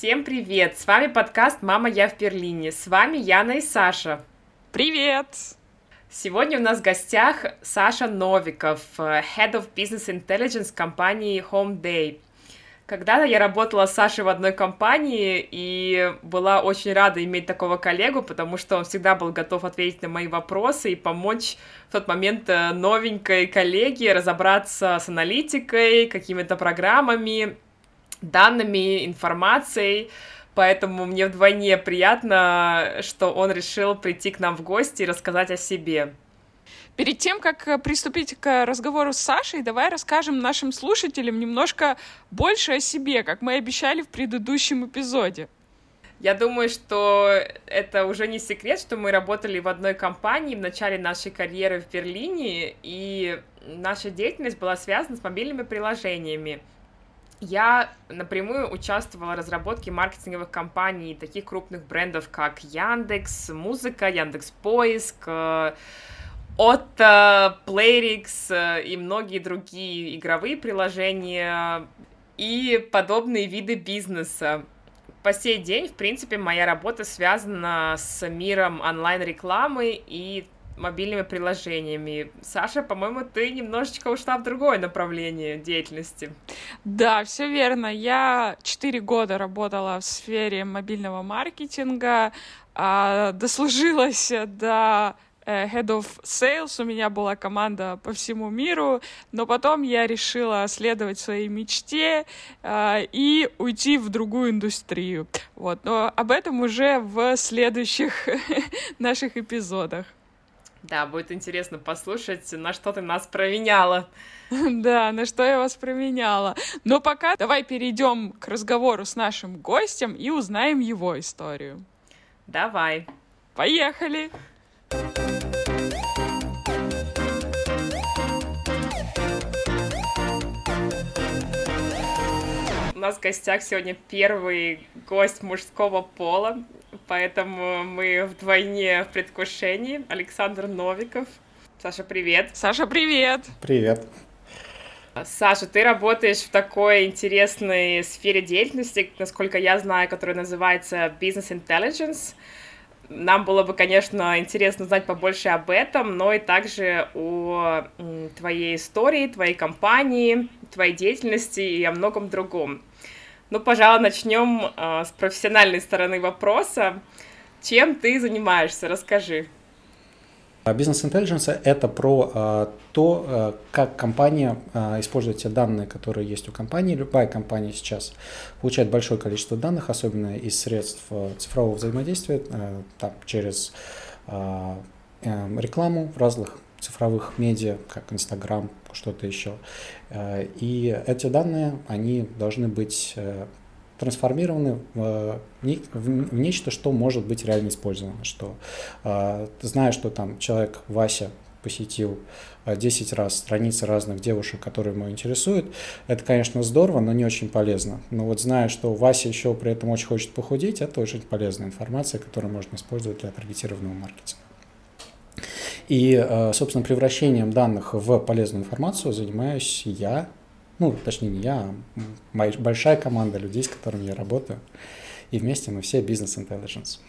Всем привет! С вами подкаст «Мама, я в Берлине». С вами Яна и Саша. Привет! Сегодня у нас в гостях Саша Новиков, Head of Business Intelligence компании Home Day. Когда-то я работала с Сашей в одной компании и была очень рада иметь такого коллегу, потому что он всегда был готов ответить на мои вопросы и помочь в тот момент э, новенькой коллеге разобраться с аналитикой, какими-то программами, данными, информацией. Поэтому мне вдвойне приятно, что он решил прийти к нам в гости и рассказать о себе. Перед тем, как э, приступить к разговору с Сашей, давай расскажем нашим слушателям немножко больше о себе, как мы обещали в предыдущем эпизоде. Я думаю, что это уже не секрет, что мы работали в одной компании в начале нашей карьеры в Берлине, и наша деятельность была связана с мобильными приложениями. Я напрямую участвовала в разработке маркетинговых компаний таких крупных брендов, как Яндекс, Музыка, Яндекс Поиск, э, от Playrix э, и многие другие игровые приложения и подобные виды бизнеса. По сей день, в принципе, моя работа связана с миром онлайн-рекламы и мобильными приложениями. Саша, по-моему, ты немножечко ушла в другое направление деятельности. Да, все верно. Я четыре года работала в сфере мобильного маркетинга, а, дослужилась до Э, head of Sales, у меня была команда по всему миру, но потом я решила следовать своей мечте э, и уйти в другую индустрию. Вот, но об этом уже в следующих наших эпизодах. Да, будет интересно послушать, на что ты нас променяла. Да, на что я вас променяла. Но пока давай перейдем к разговору с нашим гостем и узнаем его историю. Давай. Поехали! У нас в гостях сегодня первый гость мужского пола, поэтому мы вдвойне в предвкушении. Александр Новиков. Саша, привет. Саша, привет. Привет. Саша, ты работаешь в такой интересной сфере деятельности, насколько я знаю, которая называется Business Intelligence. Нам было бы, конечно, интересно знать побольше об этом, но и также о твоей истории, твоей компании, твоей деятельности и о многом другом. Ну, пожалуй, начнем э, с профессиональной стороны вопроса. Чем ты занимаешься? Расскажи. Бизнес intelligence — это про э, то, э, как компания э, использует те данные, которые есть у компании. Любая компания сейчас получает большое количество данных, особенно из средств цифрового взаимодействия, там, через рекламу разных цифровых медиа, как Инстаграм, что-то еще. Э, и эти данные, они должны быть э, трансформированы в, нечто, что может быть реально использовано. Что, э, зная, что там человек Вася посетил 10 раз страницы разных девушек, которые ему интересуют, это, конечно, здорово, но не очень полезно. Но вот зная, что Вася еще при этом очень хочет похудеть, это очень полезная информация, которую можно использовать для таргетированного маркетинга. И, собственно, превращением данных в полезную информацию занимаюсь я, ну, точнее, не я, а моя большая команда людей, с которыми я работаю. И вместе мы все бизнес-интеллигенс.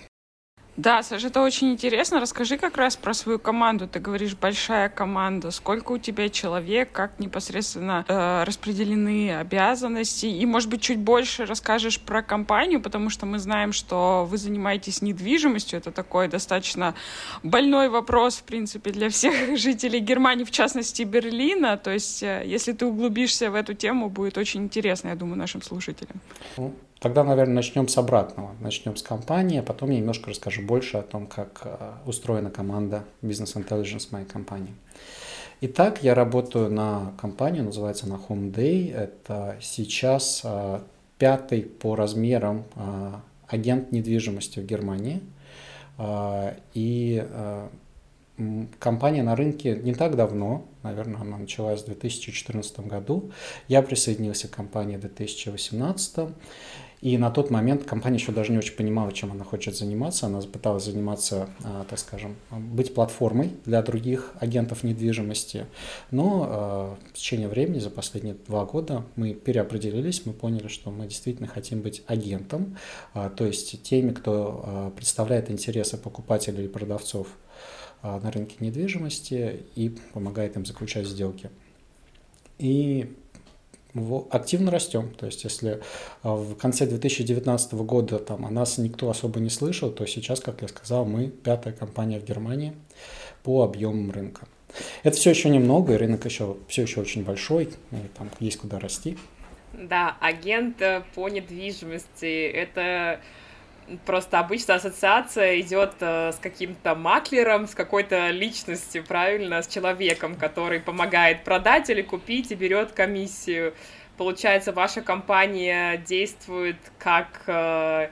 Да, Саша, это очень интересно. Расскажи как раз про свою команду. Ты говоришь, большая команда. Сколько у тебя человек? Как непосредственно э, распределены обязанности? И, может быть, чуть больше расскажешь про компанию, потому что мы знаем, что вы занимаетесь недвижимостью. Это такой достаточно больной вопрос, в принципе, для всех жителей Германии, в частности, Берлина. То есть, э, если ты углубишься в эту тему, будет очень интересно, я думаю, нашим слушателям. Тогда, наверное, начнем с обратного. Начнем с компании, а потом я немножко расскажу больше о том, как э, устроена команда Business Intelligence моей компании. Итак, я работаю на компанию, называется она Home Day. Это сейчас э, пятый по размерам э, агент недвижимости в Германии. И компания на рынке не так давно, наверное, она началась в 2014 году. Я присоединился к компании в 2018. И на тот момент компания еще даже не очень понимала, чем она хочет заниматься. Она пыталась заниматься, а, так скажем, быть платформой для других агентов недвижимости. Но а, в течение времени, за последние два года, мы переопределились, мы поняли, что мы действительно хотим быть агентом, а, то есть теми, кто представляет интересы покупателей и продавцов на рынке недвижимости и помогает им заключать сделки. И активно растем. То есть, если а, в конце 2019 года там, о нас никто особо не слышал, то сейчас, как я сказал, мы пятая компания в Германии по объемам рынка. Это все еще немного, и рынок еще все еще очень большой, и там есть куда расти. Да, агент э, по недвижимости это просто обычно ассоциация идет э, с каким-то маклером, с какой-то личностью, правильно, с человеком, который помогает продать или купить и берет комиссию. Получается, ваша компания действует как э,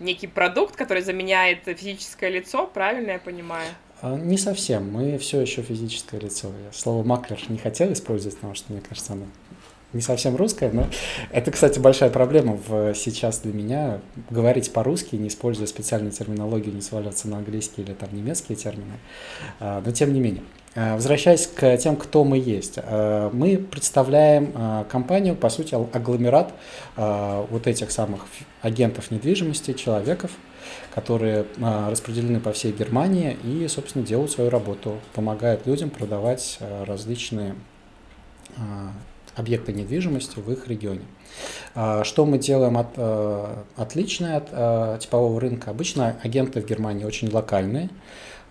некий продукт, который заменяет физическое лицо, правильно я понимаю? А, не совсем. Мы все еще физическое лицо. Я слово маклер не хотел использовать, потому что, мне кажется, оно не совсем русская, но это, кстати, большая проблема в, сейчас для меня. Говорить по-русски, не используя специальную терминологию, не сваливаться на английский или там немецкие термины. А, но тем не менее. А, возвращаясь к тем, кто мы есть. А, мы представляем компанию, по сути, агломерат вот этих самых агентов недвижимости, человеков, которые распределены по всей Германии и, собственно, делают свою работу, помогают людям продавать различные объекты недвижимости в их регионе. А, что мы делаем от, э, отличное от э, типового рынка? Обычно агенты в Германии очень локальные,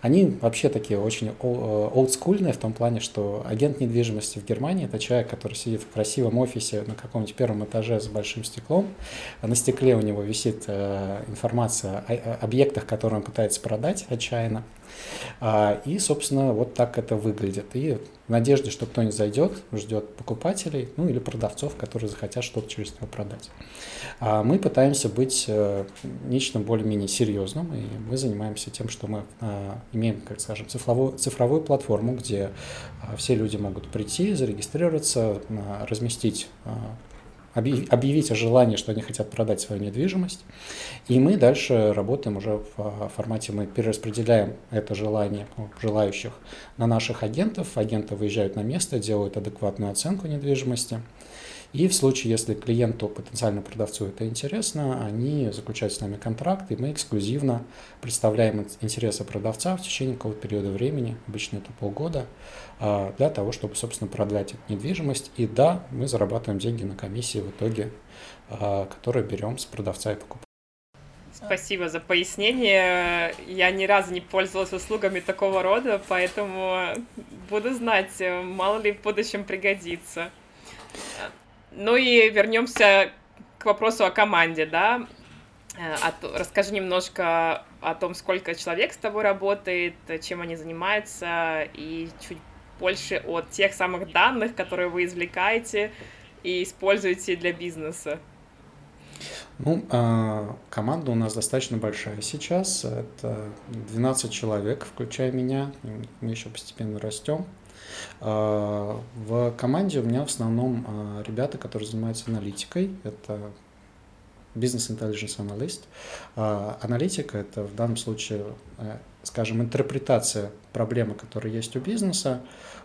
они вообще такие очень олдскульные в том плане, что агент недвижимости в Германии – это человек, который сидит в красивом офисе на каком-нибудь первом этаже с большим стеклом, на стекле у него висит э, информация о объектах, которые он пытается продать отчаянно, и, собственно, вот так это выглядит. И в надежде, что кто-нибудь зайдет, ждет покупателей, ну или продавцов, которые захотят что-то через него продать. А мы пытаемся быть э, нечто более-менее серьезным, и мы занимаемся тем, что мы а, имеем, как скажем, цифровую, цифровую платформу, где все люди могут прийти, зарегистрироваться, разместить объявить о желании, что они хотят продать свою недвижимость. И мы дальше работаем уже в формате, мы перераспределяем это желание желающих на наших агентов. Агенты выезжают на место, делают адекватную оценку недвижимости. И в случае, если клиенту, потенциальному продавцу это интересно, они заключают с нами контракт, и мы эксклюзивно представляем интересы продавца в течение какого-то периода времени, обычно это полгода, а, для того, чтобы, собственно, продать эту недвижимость. И да, мы зарабатываем деньги на комиссии в итоге, а, которые берем с продавца и покупателя. Спасибо за пояснение. Я ни разу не пользовалась услугами такого рода, поэтому буду знать, мало ли в будущем пригодится. Ну и вернемся к вопросу о команде, да. А, расскажи немножко о том, сколько человек с тобой работает, чем они занимаются, и чуть больше о тех самых данных, которые вы извлекаете и используете для бизнеса. Ну, а, команда у нас достаточно большая сейчас. Это 12 человек, включая меня. Мы еще постепенно растем. А, в команде у меня в основном а, ребята, которые занимаются аналитикой. Это бизнес intelligence аналист. Аналитика – это в данном случае, э, скажем, интерпретация проблемы, которая есть у бизнеса,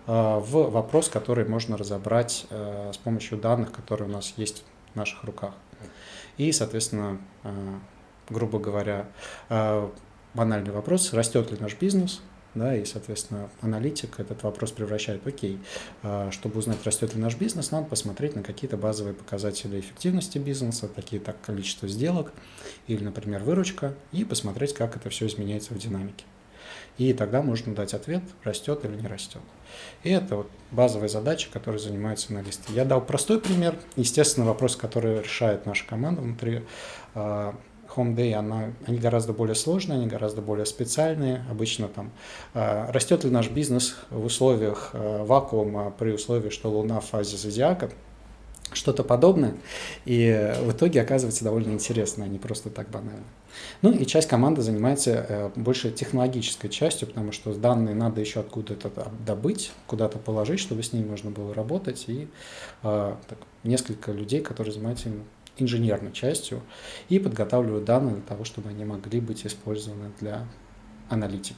а, в вопрос, который можно разобрать э, с помощью данных, которые у нас есть в наших руках. И, соответственно, грубо говоря, банальный вопрос, растет ли наш бизнес, да, и, соответственно, аналитик этот вопрос превращает, окей, а, чтобы узнать, растет ли наш бизнес, надо посмотреть на какие-то базовые показатели эффективности бизнеса, такие как количество сделок или, например, выручка, и посмотреть, как это все изменяется в динамике. И тогда можно дать ответ, растет или не растет. И это вот базовая задача, которой занимаются аналисты. Я дал простой пример. Естественно, вопрос, который решает наша команда внутри а, Home она, они гораздо более сложные, они гораздо более специальные. Обычно там э, растет ли наш бизнес в условиях э, вакуума при условии, что Луна в фазе зодиака. что-то подобное. И в итоге оказывается довольно интересно, а не просто так банально. Ну и часть команды занимается э, больше технологической частью, потому что данные надо еще откуда-то добыть, куда-то положить, чтобы с ними можно было работать. И так, несколько людей, которые занимаются инженерной частью и подготавливают данные для того, чтобы они могли быть использованы для аналитики.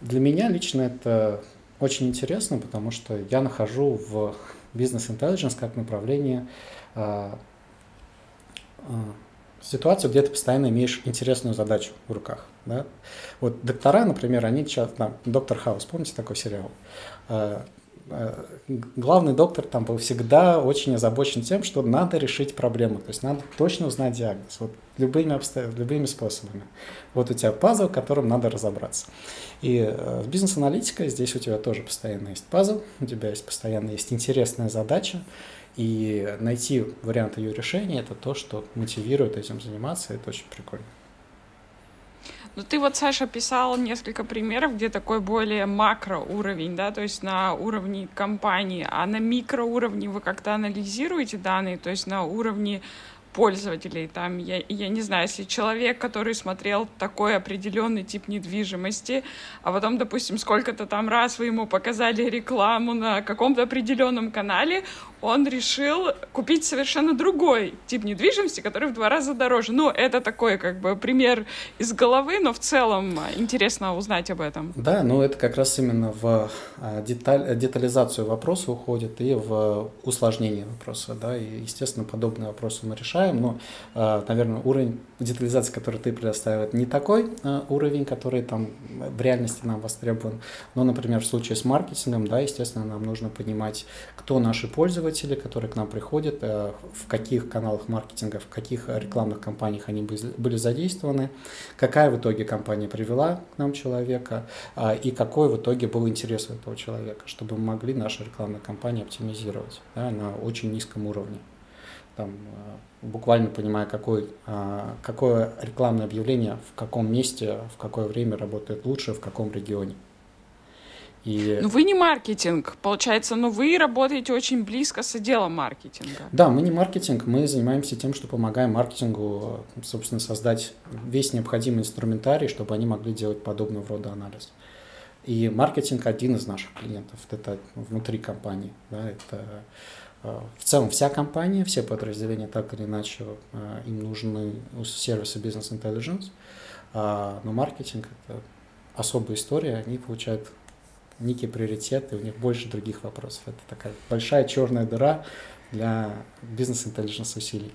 Для меня лично это очень интересно, потому что я нахожу в бизнес intelligence как направление э, э, ситуацию, где ты постоянно имеешь интересную задачу в руках. Да? Вот доктора, например, они сейчас, там, доктор Хаус, помните такой сериал? Главный доктор там был всегда очень озабочен тем, что надо решить проблему, то есть надо точно узнать диагноз, вот любыми, обстоя... любыми способами. Вот у тебя пазл, которым надо разобраться. И э, с бизнес-аналитикой здесь у тебя тоже постоянно есть пазл, у тебя есть постоянно есть интересная задача, и найти вариант ее решения – это то, что мотивирует этим заниматься, это очень прикольно. Ну, ты вот, Саша, писал несколько примеров, где такой более макроуровень, да, то есть на уровне компании, а на микроуровне вы как-то анализируете данные, то есть на уровне пользователей. Там, я, я не знаю, если человек, который смотрел такой определенный тип недвижимости, а потом, допустим, сколько-то там раз вы ему показали рекламу на каком-то определенном канале, он решил купить совершенно другой тип недвижимости, который в два раза дороже. Ну, это такой как бы пример из головы, но в целом интересно узнать об этом. Да, ну это как раз именно в а, деталь, детализацию вопроса уходит и в усложнение вопроса, да, и, естественно, подобные вопросы мы решаем, но, а, наверное, уровень детализации, который ты предоставил, не такой а, уровень, который там в реальности нам востребован, но, например, в случае с маркетингом, да, естественно, нам нужно понимать, кто наши пользователи, которые к нам приходят, э, в каких каналах маркетинга, в каких рекламных кампаниях они были задействованы, какая в итоге компания привела к нам человека и какой в итоге был интерес у этого человека, чтобы мы могли наши рекламные кампании оптимизировать да, на очень низком уровне. Там, э, буквально понимая, какой, а, какое рекламное объявление в каком месте, в какое время работает лучше, в каком регионе. И... Ну вы не маркетинг, получается, но вы работаете очень близко с отделом маркетинга. Да, мы не маркетинг, мы занимаемся тем, что помогаем маркетингу, собственно, создать весь необходимый инструментарий, чтобы они могли делать подобного рода анализ. И маркетинг один из наших клиентов, это внутри компании. Да, это э, в целом вся компания, все подразделения так или иначе э, им нужны сервисы бизнес intelligence, а, но маркетинг это особая история, они получают некий приоритет, и у них больше других вопросов. Это такая большая черная дыра для бизнес-интеллигенс усилий.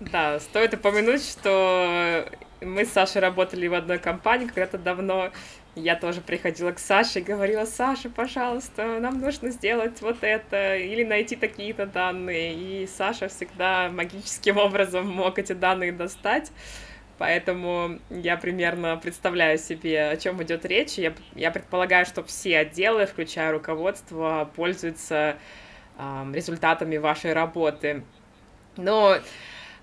Да, стоит упомянуть, что мы с Сашей работали в одной компании когда-то давно. Я тоже приходила к Саше и говорила, Саша, пожалуйста, нам нужно сделать вот это или найти такие-то данные. И Саша всегда магическим образом мог эти данные достать. Поэтому я примерно представляю себе, о чем идет речь. Я, я предполагаю, что все отделы, включая руководство, пользуются э, результатами вашей работы. Но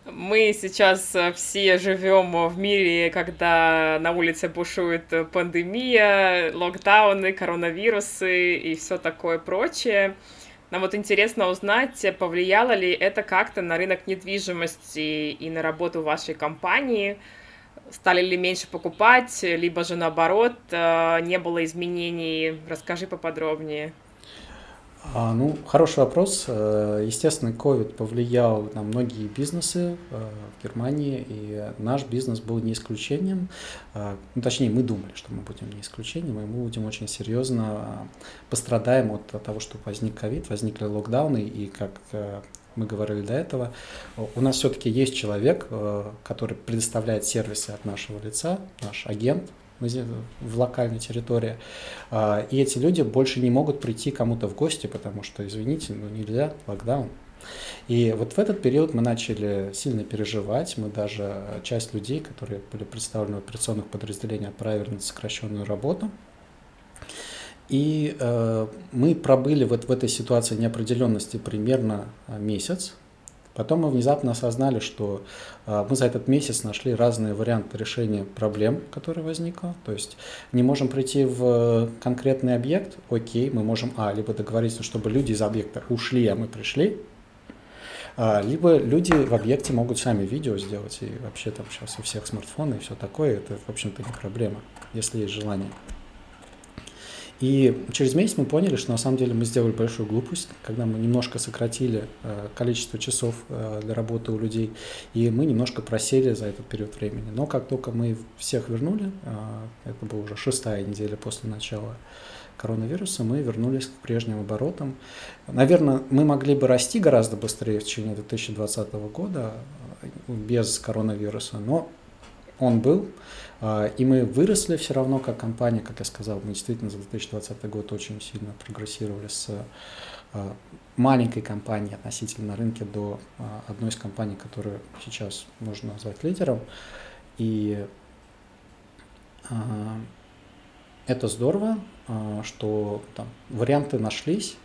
мы сейчас все живем в мире, когда на улице бушует пандемия, локдауны, коронавирусы и все такое прочее. Нам вот интересно узнать, повлияло ли это как-то на рынок недвижимости и на работу вашей компании, стали ли меньше покупать, либо же наоборот, э, не было изменений. Расскажи поподробнее. А, ну, хороший вопрос. Э, естественно, COVID повлиял на многие бизнесы э, в Германии, и наш бизнес был не исключением. Ну, точнее, мы думали, что мы будем не исключением, и мы будем очень серьезно пострадаем от того, что возник COVID, возникли локдауны, и как мы говорили до этого, у нас все-таки есть человек, который предоставляет сервисы от нашего лица, наш агент, в локальной территории. А, и эти люди больше не могут прийти кому-то в гости, потому что, извините, ну нельзя, локдаун. И вот в этот период мы начали сильно переживать. Мы даже часть людей, которые были представлены в операционных подразделениях, отправили на сокращенную работу. И э, мы пробыли вот в этой ситуации неопределенности примерно месяц. Потом мы внезапно осознали, что а, мы за этот месяц нашли разные варианты решения проблем, которые возникла. То есть не можем прийти в конкретный объект, окей, мы можем, а, либо договориться, чтобы люди из объекта ушли, а мы пришли, А, либо люди в объекте могут сами видео сделать, и вообще там сейчас у всех смартфоны и все такое, это, в общем-то, не проблема, если есть желание. И через месяц мы поняли, что на самом деле мы сделали большую глупость, когда мы немножко сократили э, количество часов э, для работы у людей, и мы немножко просели за этот период времени. Но как только мы всех вернули, э, это была уже шестая неделя после начала коронавируса, мы вернулись к прежним оборотам. Наверное, мы могли бы расти гораздо быстрее в течение 2020 года без коронавируса, но он был, а, и мы выросли все равно как компания, как я сказал, мы действительно за 2020 год очень сильно прогрессировали с а, маленькой компании относительно рынке до а, одной из компаний, которую сейчас можно назвать лидером. И это здорово, что там варианты нашлись,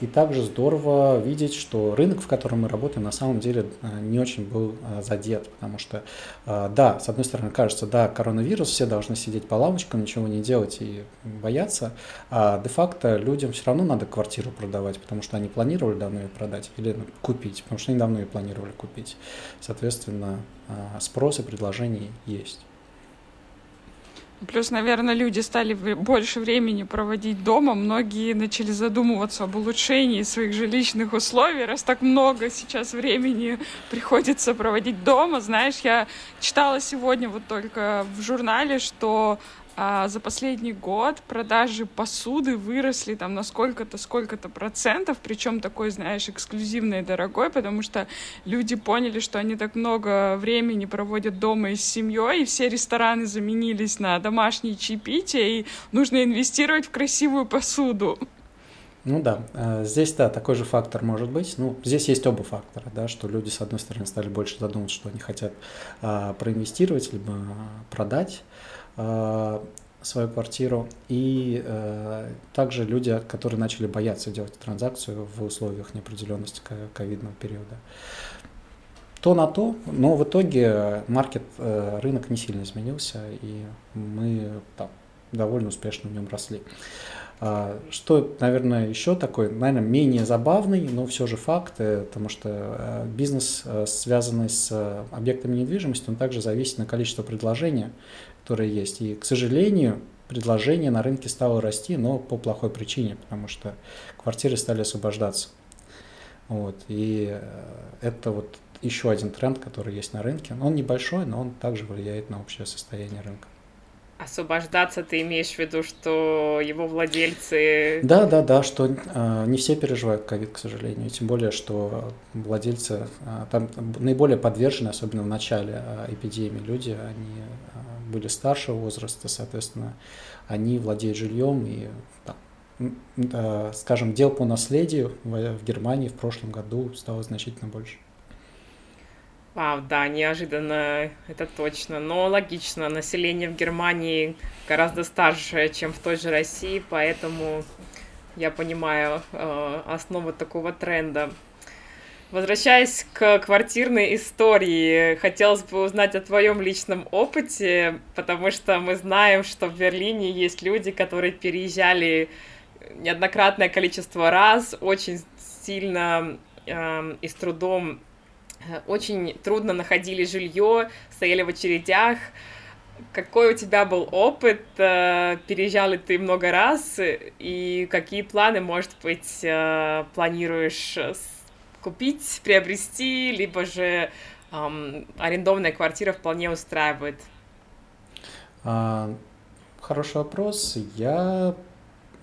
и также здорово видеть, что рынок, в котором мы работаем, на самом деле а, не очень был а, задет, потому что, да, с одной стороны, кажется, да, коронавирус, все должны сидеть по лавочкам, ничего не делать и бояться, а де-факто людям все равно надо квартиру продавать, потому что они планировали давно ее продать или ну, купить, потому что они давно ее планировали купить. Соответственно, спрос и предложение есть. Плюс, наверное, люди стали больше времени проводить дома. Многие начали задумываться об улучшении своих жилищных условий. Раз так много сейчас времени приходится проводить дома. Знаешь, я читала сегодня вот только в журнале, что а за последний год продажи посуды выросли там на сколько-то, сколько-то процентов, причем такой, знаешь, эксклюзивный и дорогой, потому что люди поняли, что они так много времени проводят дома и с семьей, и все рестораны заменились на домашние чаепития, и нужно инвестировать в красивую посуду. Ну да, э, здесь, да, такой же фактор может быть. Ну, здесь есть оба фактора, да, что люди, с одной стороны, стали больше задумываться, что они хотят а, проинвестировать, либо продать. Э, свою квартиру, и э, также люди, которые начали бояться делать транзакцию в условиях неопределенности ковидного периода. То на то, но в итоге маркет, э, рынок не сильно изменился, и мы там, довольно успешно в нем росли. А, что, наверное, еще такой, наверное, менее забавный, но все же факт, э, потому что э, бизнес, связанный с объектами недвижимости, он также зависит на количество предложения, которые есть. И, к сожалению, предложение на рынке стало расти, но по плохой причине, потому что квартиры стали освобождаться. Вот. И э, это вот еще один тренд, который есть на рынке. Он небольшой, но он также влияет на общее состояние рынка. Освобождаться ты имеешь в виду, что его владельцы... Да, да, да, что э, не все переживают ковид, к сожалению. Тем более, что владельцы э, там наиболее подвержены, особенно в начале э, эпидемии, люди, они были старшего возраста, соответственно, они владеют жильем и, там, скажем, дел по наследию в Германии в прошлом году стало значительно больше. Вау, да, неожиданно, это точно. Но логично, население в Германии гораздо старше, чем в той же России, поэтому я понимаю э, основу такого тренда. Возвращаясь к квартирной истории, хотелось бы узнать о твоем личном опыте, потому что мы знаем, что в Берлине есть люди, которые переезжали неоднократное количество раз, очень сильно э, и с трудом, очень трудно находили жилье, стояли в очередях. Какой у тебя был опыт? Э, переезжал ли ты много раз? И какие планы, может быть, э, планируешь купить, приобрести, либо же эм, арендованная квартира вполне устраивает? А, хороший вопрос. Я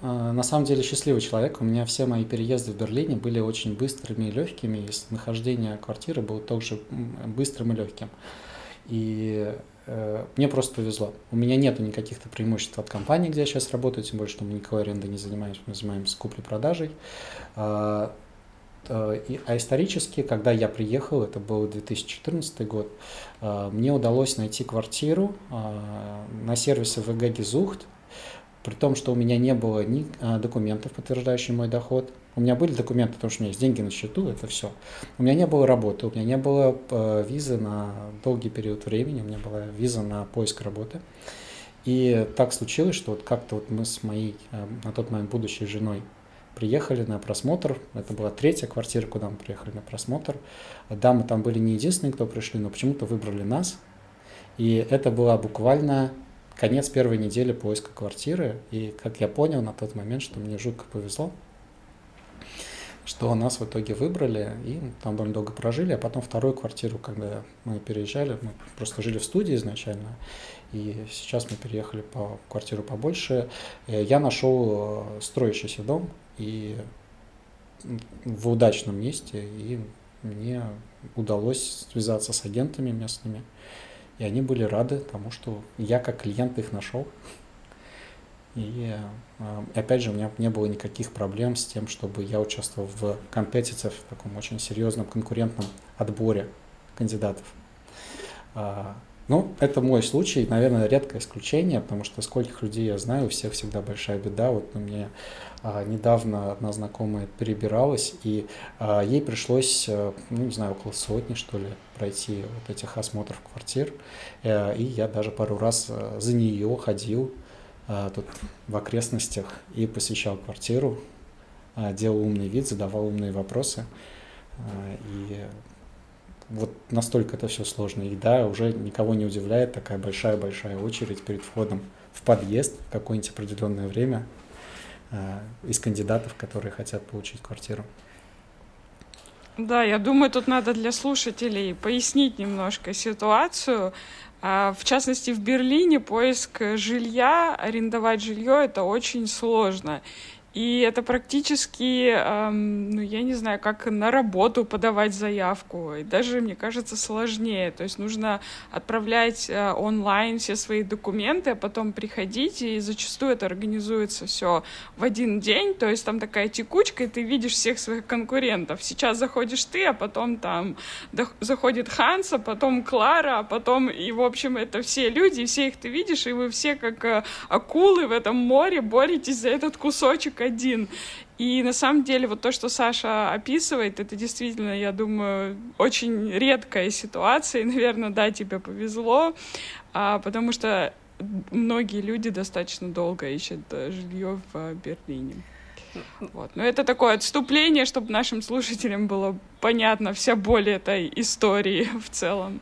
на самом деле счастливый человек. У меня все мои переезды в Берлине были очень быстрыми и легкими, и нахождение квартиры было также быстрым и легким. И э, мне просто повезло. У меня нет никаких-то преимуществ от компании, где я сейчас работаю, тем более, что мы никакой арендой не занимаемся, мы занимаемся куплей-продажей. Э, а исторически, когда я приехал, это был 2014 год, э, мне удалось найти квартиру на сервисе VG Gesucht, при том, что у меня не было ни документов, подтверждающих мой доход. У меня были документы, потому что у меня есть деньги на счету, это все. У меня не было работы, у меня не было визы на долгий период времени, у меня была виза на поиск работы. И так случилось, что вот как-то вот мы с моей на тот момент будущей женой приехали на просмотр. Это была третья квартира, куда мы приехали на просмотр. Да, мы там были не единственные, кто пришли, но почему-то выбрали нас. И это была буквально конец первой недели поиска квартиры. И, как я понял на тот момент, что мне жутко повезло, что нас в итоге выбрали, и там довольно долго прожили, а потом вторую квартиру, когда мы переезжали, мы просто жили в студии изначально, и сейчас мы переехали по квартиру побольше. Э, я нашел э, строящийся дом и в удачном месте, и мне удалось связаться с агентами местными, и они были рады тому, что я как клиент их нашел. И э, опять же, у меня не было никаких проблем с тем, чтобы я участвовал в компетиции, в таком очень серьезном конкурентном отборе кандидатов. Ну, это мой случай, наверное, редкое исключение, потому что скольких людей я знаю, у всех всегда большая беда. Вот у меня а, недавно одна знакомая перебиралась, и а, ей пришлось, ну, не знаю, около сотни, что ли, пройти вот этих осмотров квартир. Э, и я даже пару раз за нее ходил, а, тут в окрестностях и посещал квартиру, делал умный вид, задавал умные вопросы. И вот настолько это все сложно. И да, уже никого не удивляет такая большая-большая очередь перед входом в подъезд в какое-нибудь определенное время из кандидатов, которые хотят получить квартиру. Да, я думаю, тут надо для слушателей пояснить немножко ситуацию. А, в частности, в Берлине поиск жилья, арендовать жилье это очень сложно. И это практически, эм, ну, я не знаю, как на работу подавать заявку. И даже, мне кажется, сложнее. То есть нужно отправлять э, онлайн все свои документы, а потом приходить, и зачастую это организуется все в один день. То есть там такая текучка, и ты видишь всех своих конкурентов. Сейчас заходишь ты, а потом там заходит Ханса, потом Клара, а потом, и, в общем, это все люди, и все их ты видишь, и вы все как э, акулы в этом море боретесь за этот кусочек один. И на самом деле вот то, что Саша описывает, это действительно, я думаю, очень редкая ситуация. И, наверное, да, тебе повезло, а, потому что многие люди достаточно долго ищут э, жилье в Берлине. Вот. Но это такое отступление, чтобы нашим слушателям было понятно вся боль этой истории в целом.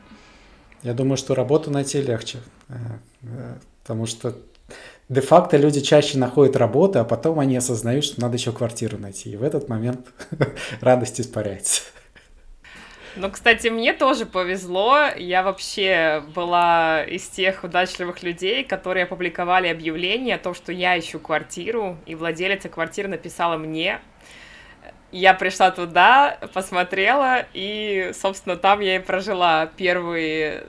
Я думаю, что работу найти легче, э, э, потому что де-факто люди чаще находят работу, а потом они осознают, что надо еще квартиру найти. И в этот момент радость испаряется. Ну, кстати, мне тоже повезло. Я вообще была из тех удачливых людей, которые опубликовали объявление о том, что я ищу квартиру, и владелица квартиры написала мне. Я пришла туда, посмотрела, и, собственно, там я и прожила первые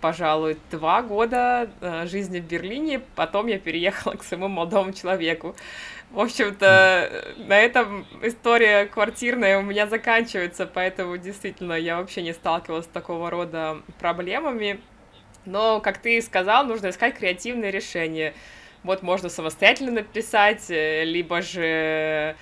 пожалуй, два года э, жизни в Берлине, потом я переехала к своему молодому человеку. В общем-то, на этом история квартирная у меня заканчивается, поэтому действительно я вообще не сталкивалась с такого рода проблемами. Но, как ты сказал, нужно искать креативные решения. Вот можно самостоятельно написать, э, либо же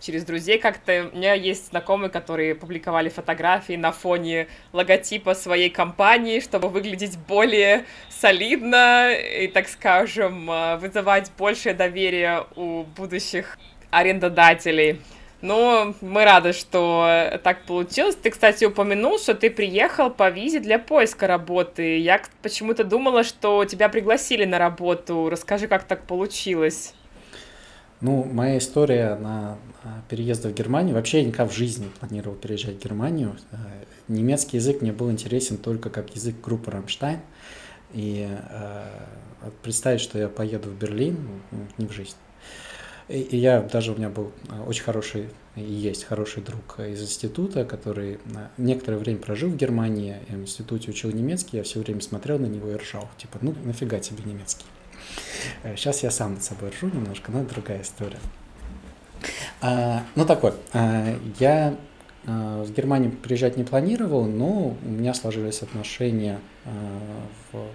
через друзей как-то. У меня есть знакомые, которые публиковали фотографии на фоне логотипа своей компании, чтобы выглядеть более солидно и, так скажем, а, вызывать большее доверие у будущих арендодателей. Но мы рады, что так получилось. Ты, кстати, упомянул, что ты приехал по визе для поиска работы. Я почему-то думала, что тебя пригласили на работу. Расскажи, как так получилось. Ну, моя история на переезда в Германию. Вообще я никогда в жизни не планировал переезжать в Германию. Э, немецкий язык мне был интересен только как язык группы «Рамштайн». И э, представить, что я поеду в Берлин, ну, не в жизнь. И, и я даже у меня был очень хороший и есть хороший друг из института, который некоторое время прожил в Германии, я в институте учил немецкий, я все время смотрел на него и ржал. Типа, ну нафига тебе немецкий? Сейчас я сам над собой ржу немножко, но это другая история. А, ну так вот, а, я а, в Германию приезжать не планировал, но у меня сложились отношения а, в,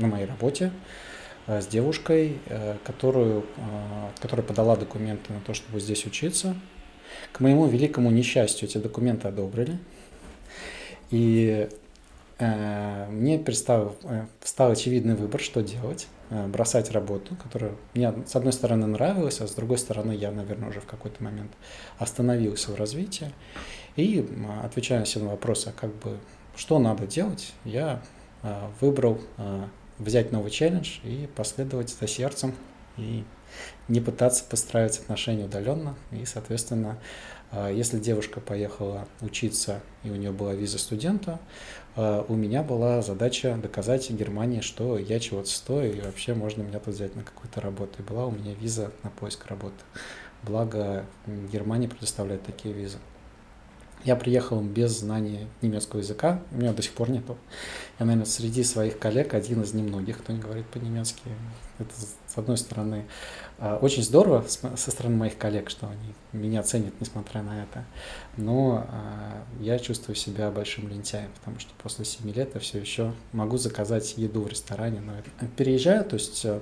на моей работе с девушкой, а, которую, которая подала документы на то, чтобы здесь учиться. К моему великому несчастью эти документы одобрили. И мне перестал, встал очевидный выбор, что делать. Бросать работу, которая мне, с одной стороны, нравилась, а с другой стороны, я, наверное, уже в какой-то момент остановился в развитии. И, отвечая на все вопросы, как бы, что надо делать, я выбрал взять новый челлендж и последовать за сердцем и не пытаться постраивать отношения удаленно. И, соответственно, а, если девушка поехала учиться и у нее была виза студента, а, у меня была задача доказать Германии, что я чего-то стою и вообще можно меня тут взять на какую-то работу. И была у меня виза на поиск работы. Благо Германия предоставляет такие визы. Я приехал без знания немецкого языка, у меня до сих пор нету. Я, наверное, среди своих коллег один из немногих, кто не говорит по-немецки. Это, с одной стороны, а, очень здорово со стороны моих коллег, что они меня ценят, несмотря на это. Но а, я чувствую себя большим лентяем, потому что после 7 лет я все еще могу заказать еду в ресторане. Но это... Переезжаю, то есть а,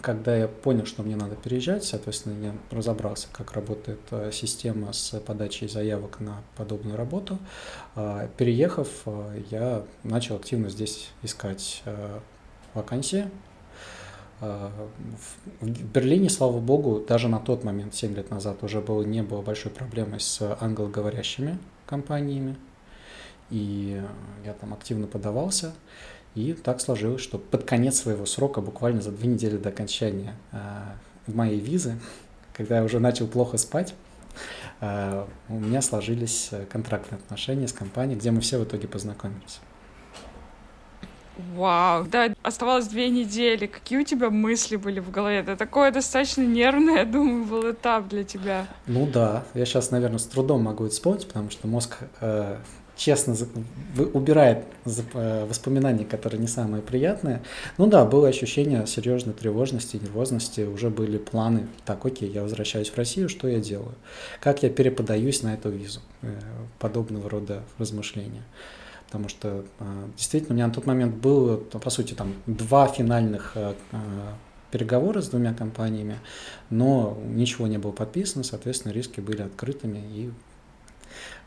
когда я понял, что мне надо переезжать, соответственно, я разобрался, как работает э, система с подачей заявок на подобную работу. А, переехав, э, я начал активно здесь искать э, вакансии. А, в Берлине, слава богу, даже на тот момент, 7 лет назад, уже было, не было большой проблемы с англоговорящими компаниями. И я там активно подавался. И так сложилось, что под конец своего срока, буквально за две недели до окончания э, моей визы, когда я уже начал плохо спать, э, у меня сложились э, контрактные отношения с компанией, где мы все в итоге познакомились. Вау, да, оставалось две недели. Какие у тебя мысли были в голове? Это такое достаточно нервное, я думаю, был этап для тебя. Ну да, я сейчас, наверное, с трудом могу это вспомнить, потому что мозг э, честно убирает э, воспоминания, которые не самые приятные. Ну да, было ощущение серьезной тревожности, нервозности, уже были планы. Так, окей, я возвращаюсь в Россию, что я делаю? Как я переподаюсь на эту визу? Э, подобного рода размышления. Потому что э, действительно у меня на тот момент было, по сути, там два финальных переговоры с двумя компаниями, но ничего не было подписано, соответственно, риски были открытыми, и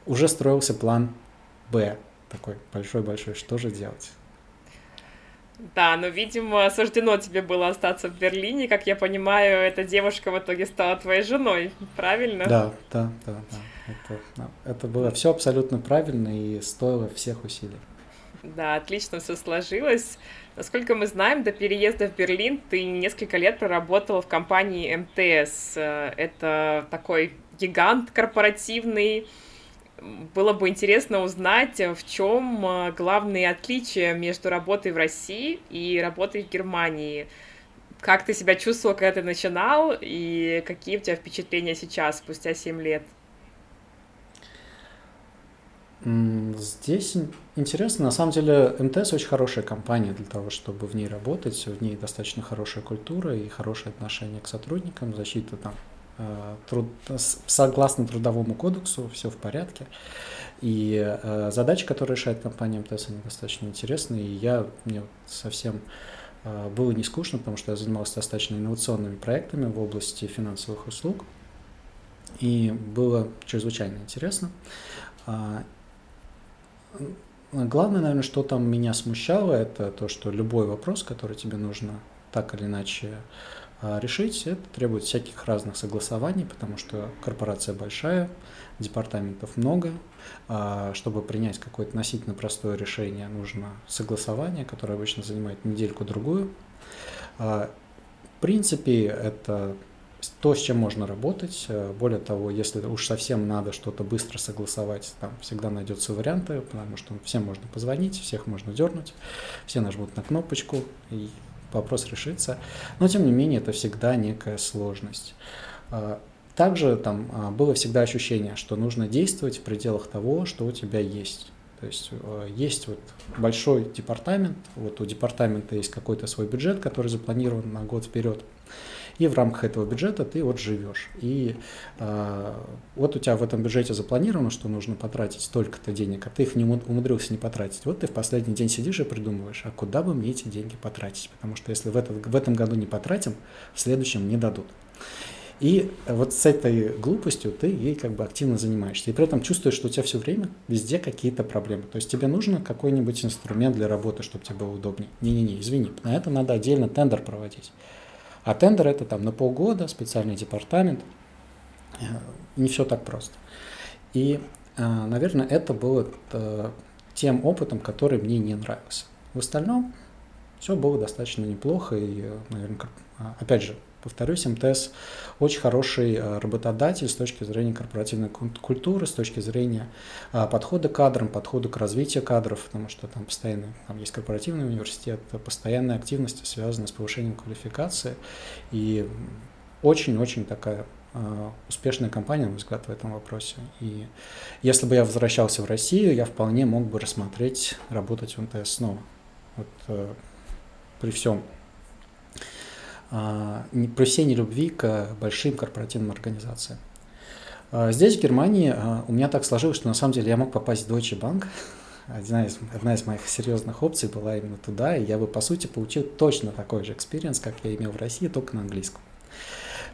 уже строился план Б такой большой-большой, что же делать? Да, но, видимо, суждено тебе было остаться в Берлине. Как я понимаю, эта девушка в итоге стала твоей женой, правильно? Да, да, да, да. Это, это было все абсолютно правильно и стоило всех усилий. Да, отлично все сложилось. Насколько мы знаем, до переезда в Берлин ты несколько лет проработала в компании МТС. Это такой гигант корпоративный, было бы интересно узнать, в чем э, главные отличия между работой в России и работой в Германии. Как ты себя чувствовал, когда ты начинал, и какие у тебя впечатления сейчас, спустя 7 лет? Здесь интересно, на самом деле МТС очень хорошая компания для того, чтобы в ней работать, в ней достаточно хорошая культура и хорошее отношение к сотрудникам, защита там Э, труд, согласно трудовому кодексу, все в порядке. И э, задачи, которые решает компания МТС, они достаточно интересные. И я, мне совсем э, было не скучно, потому что я занимался достаточно инновационными проектами в области финансовых услуг. И было чрезвычайно интересно. А, главное, наверное, что там меня смущало, это то, что любой вопрос, который тебе нужно так или иначе решить, это требует всяких разных согласований, потому что корпорация большая, департаментов много. А чтобы принять какое-то относительно простое решение, нужно согласование, которое обычно занимает недельку-другую. А, в принципе, это то, с чем можно работать. Более того, если уж совсем надо что-то быстро согласовать, там всегда найдется варианты, потому что всем можно позвонить, всех можно дернуть, все нажмут на кнопочку, и вопрос решится. Но, тем не менее, это всегда некая сложность. А, также там а, было всегда ощущение, что нужно действовать в пределах того, что у тебя есть. То есть а, есть вот большой департамент, вот у департамента есть какой-то свой бюджет, который запланирован на год вперед и в рамках этого бюджета ты вот живешь. И э, вот у тебя в этом бюджете запланировано, что нужно потратить столько-то денег, а ты их не умудрился не потратить. Вот ты в последний день сидишь и придумываешь, а куда бы мне эти деньги потратить? Потому что если в, этот, в этом году не потратим, в следующем не дадут. И вот с этой глупостью ты ей как бы активно занимаешься. И при этом чувствуешь, что у тебя все время везде какие-то проблемы. То есть тебе нужно какой-нибудь инструмент для работы, чтобы тебе было удобнее. Не-не-не, извини, на это надо отдельно тендер проводить. А тендер это там на полгода, специальный департамент. Э, не все так просто. И, э, наверное, это было э, тем опытом, который мне не нравился. В остальном все было достаточно неплохо, и, наверное, опять же, повторюсь, МТС очень хороший э, работодатель с точки зрения корпоративной культуры, с точки зрения э, подхода к кадрам, подхода к развитию кадров, потому что там постоянно там есть корпоративный университет, постоянная активность связана с повышением квалификации, и очень-очень такая э, успешная компания, на мой взгляд, в этом вопросе. И если бы я возвращался в Россию, я вполне мог бы рассмотреть работать в МТС снова. Вот, при всем при всей нелюбви к большим корпоративным организациям. А, здесь, в Германии, а, у меня так сложилось, что на самом деле я мог попасть в Deutsche Bank. Одна из, одна из моих серьезных опций была именно туда, и я бы, по сути, получил точно такой же experience, как я имел в России, только на английском.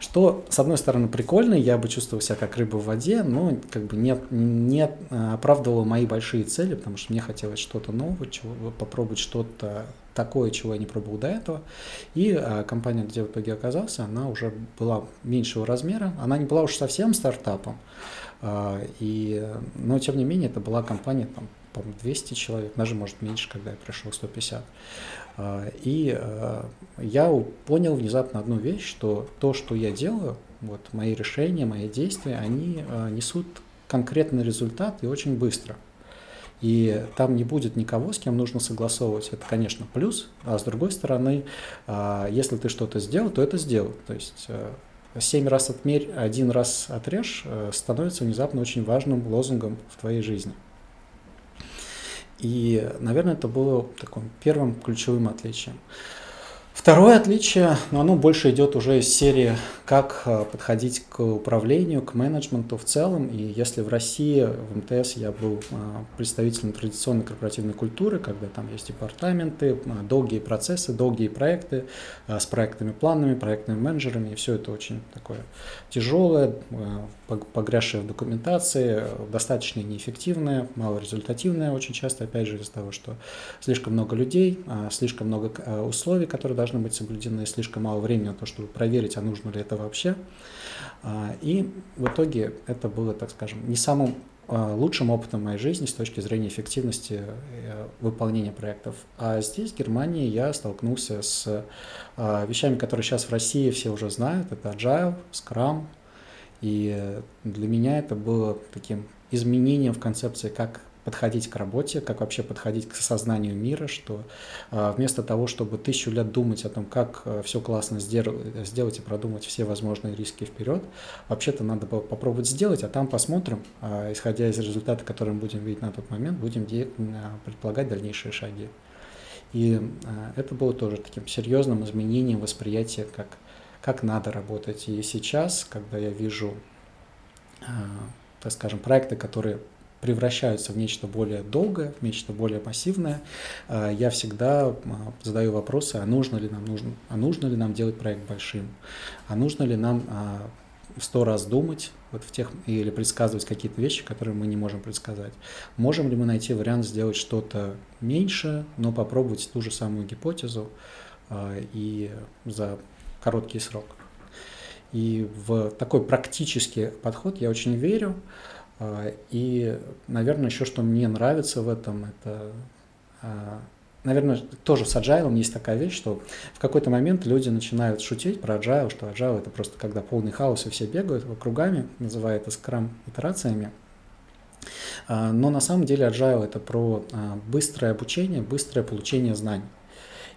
Что, с одной стороны, прикольно, я бы чувствовал себя как рыба в воде, но как бы не, не оправдывало мои большие цели, потому что мне хотелось что-то нового, чего, попробовать что-то такое, чего я не пробовал до этого. И а, компания, где в итоге оказался, она уже была меньшего размера. Она не была уж совсем стартапом, а, и, но тем не менее это была компания, там, по-моему, 200 человек, даже, может, меньше, когда я пришел, 150. А, и а, я понял внезапно одну вещь, что то, что я делаю, вот мои решения, мои действия, они а, несут конкретный результат и очень быстро – и там не будет никого, с кем нужно согласовывать. Это, конечно, плюс, а с другой стороны, если ты что-то сделал, то это сделал. То есть семь раз отмерь, один раз отрежь э, становится внезапно очень важным лозунгом в твоей жизни. И, наверное, это было таким первым ключевым отличием. Второе отличие, но оно больше идет уже из серии, как э, подходить к управлению, к менеджменту в целом. И если в России, в МТС я был э, представителем традиционной корпоративной культуры, когда там есть департаменты, э, долгие процессы, долгие проекты с проектными планами, проектными менеджерами, и все это очень такое тяжелое, погрязшее в документации, достаточно неэффективное, малорезультативное очень часто, опять же, из-за того, что слишком много людей, слишком много условий, которые должны быть соблюдены, слишком мало времени на то, чтобы проверить, а нужно ли это вообще. А, и в итоге это было, так скажем, не самым а, лучшим опытом моей жизни с точки зрения эффективности э, выполнения проектов. А здесь, в Германии, я столкнулся с а, вещами, которые сейчас в России все уже знают. Это Agile, Scrum. И для меня это было таким изменением в концепции, как подходить к работе, как вообще подходить к сознанию мира, что э, вместо того, чтобы тысячу лет думать о том, как э, все классно сделать и продумать все возможные риски вперед, вообще-то надо было попробовать сделать, а там посмотрим, э, исходя из результата, который мы будем видеть на тот момент, будем де- предполагать дальнейшие шаги. И это было тоже таким серьезным изменением восприятия, как, как надо работать. И сейчас, когда я вижу, так скажем, проекты, которые превращаются в нечто более долгое, в нечто более массивное, а, я всегда а, задаю вопросы, а нужно ли нам, нужно, а нужно ли нам делать проект большим, а нужно ли нам а, сто раз думать вот в тех, или предсказывать какие-то вещи, которые мы не можем предсказать. Можем ли мы найти вариант сделать что-то меньше, но попробовать ту же самую гипотезу и за короткий срок. И в такой практический подход я очень верю. А, и, наверное, еще что мне нравится в этом, это, а, наверное, тоже с agile есть такая вещь, что в какой-то момент люди начинают шутить про agile, что agile это просто когда полный хаос и все бегают кругами, называя это скрам итерациями. А, но на самом деле agile это про быстрое обучение, быстрое получение знаний.